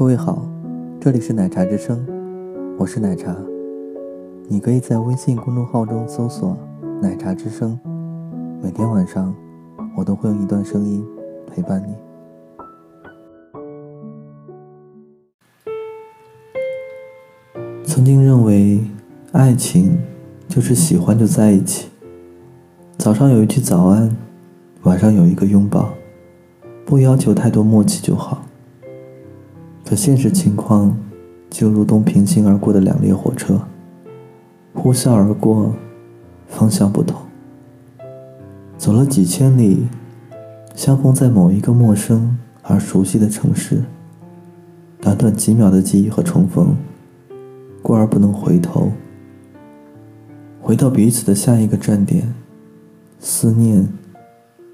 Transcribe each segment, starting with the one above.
各位好，这里是奶茶之声，我是奶茶。你可以在微信公众号中搜索“奶茶之声”，每天晚上我都会用一段声音陪伴你。曾经认为爱情就是喜欢就在一起，早上有一句早安，晚上有一个拥抱，不要求太多默契就好。可现实情况就如同平行而过的两列火车，呼啸而过，方向不同。走了几千里，相逢在某一个陌生而熟悉的城市，短短几秒的记忆和重逢，过而不能回头，回到彼此的下一个站点，思念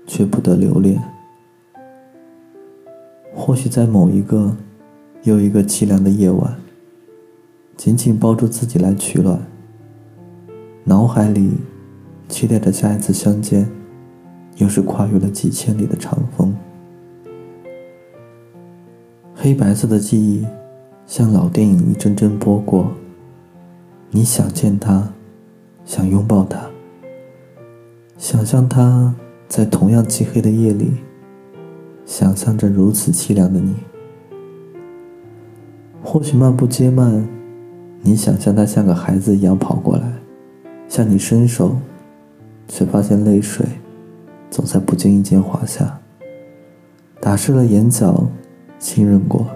却不得留恋。或许在某一个。又一个凄凉的夜晚，紧紧抱住自己来取暖，脑海里期待着下一次相见，又是跨越了几千里的长风。黑白色的记忆像老电影一帧帧播过，你想见他，想拥抱他，想象他在同样漆黑的夜里，想象着如此凄凉的你。或许漫步街漫，你想象他像个孩子一样跑过来，向你伸手，却发现泪水总在不经意间滑下，打湿了眼角，浸润过，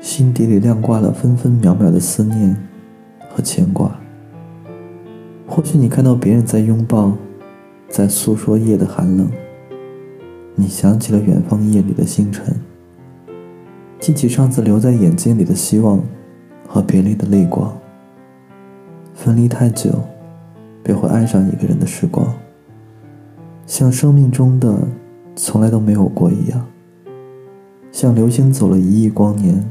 心底里亮挂了分分秒秒的思念和牵挂。或许你看到别人在拥抱，在诉说夜的寒冷，你想起了远方夜里的星辰。记起上次留在眼睛里的希望和别离的泪光，分离太久，便会爱上一个人的时光，像生命中的从来都没有过一样，像流星走了一亿光年，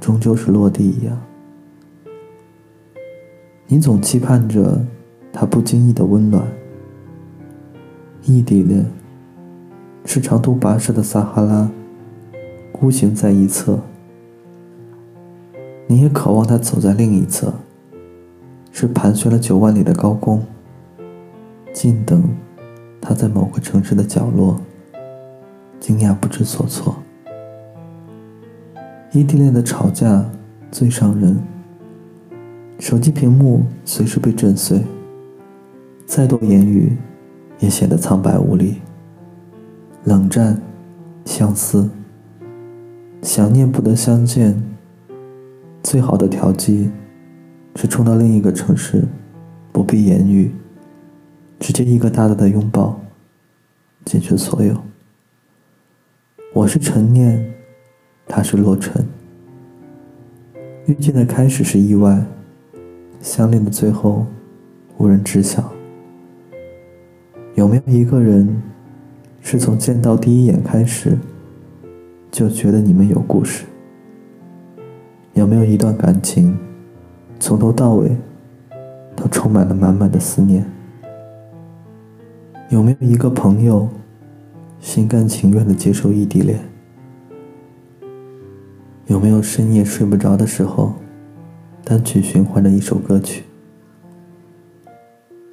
终究是落地一样。你总期盼着他不经意的温暖，异地恋是长途跋涉的撒哈拉。孤行在一侧，你也渴望他走在另一侧。是盘旋了九万里的高空，静等他在某个城市的角落，惊讶不知所措。异地恋的吵架最伤人，手机屏幕随时被震碎，再多言语也显得苍白无力。冷战，相思。想念不得相见，最好的调剂是冲到另一个城市，不必言语，直接一个大大的拥抱，解决所有。我是陈念，他是洛尘。遇见的开始是意外，相恋的最后无人知晓。有没有一个人，是从见到第一眼开始？就觉得你们有故事。有没有一段感情，从头到尾都充满了满满的思念？有没有一个朋友，心甘情愿的接受异地恋？有没有深夜睡不着的时候，单曲循环着一首歌曲？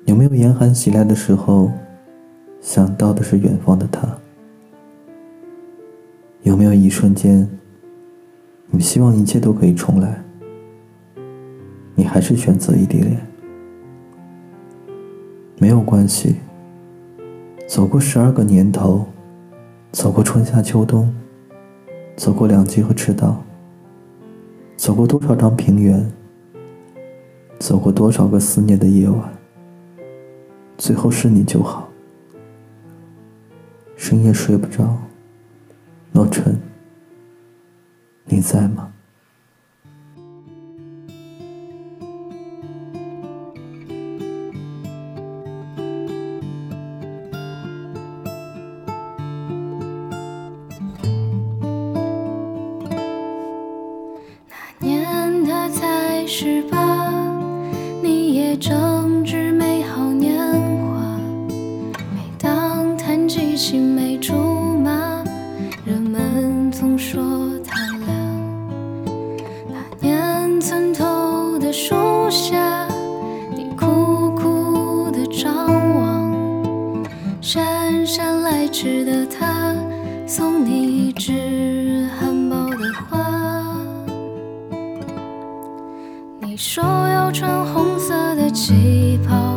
有没有严寒袭来的时候，想到的是远方的他？有没有一瞬间，你希望一切都可以重来？你还是选择异地恋？没有关系。走过十二个年头，走过春夏秋冬，走过两极和赤道，走过多少张平原，走过多少个思念的夜晚，最后是你就好。深夜睡不着。洛尘，你在吗？那年他才十八，送你一只含苞的花。你说要穿红色的旗袍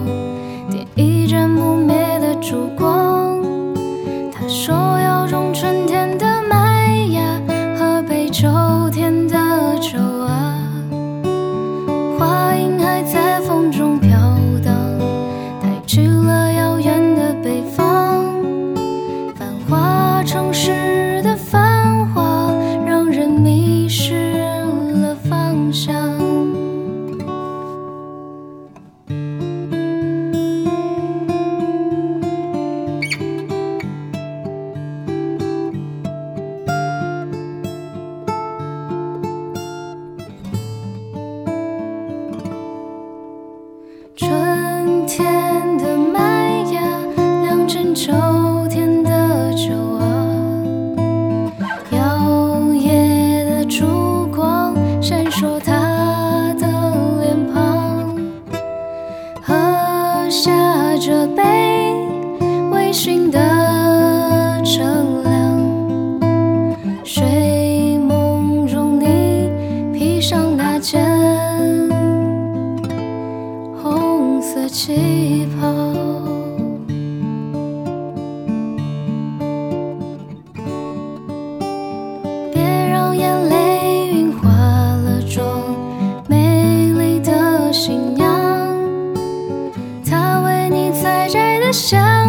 想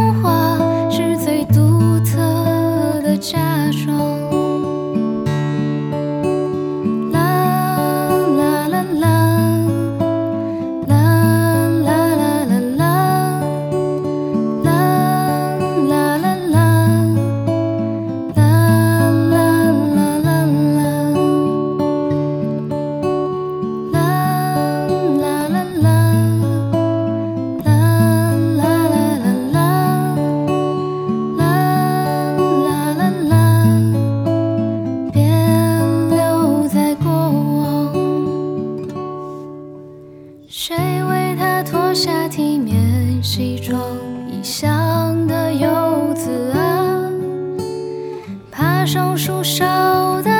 束手的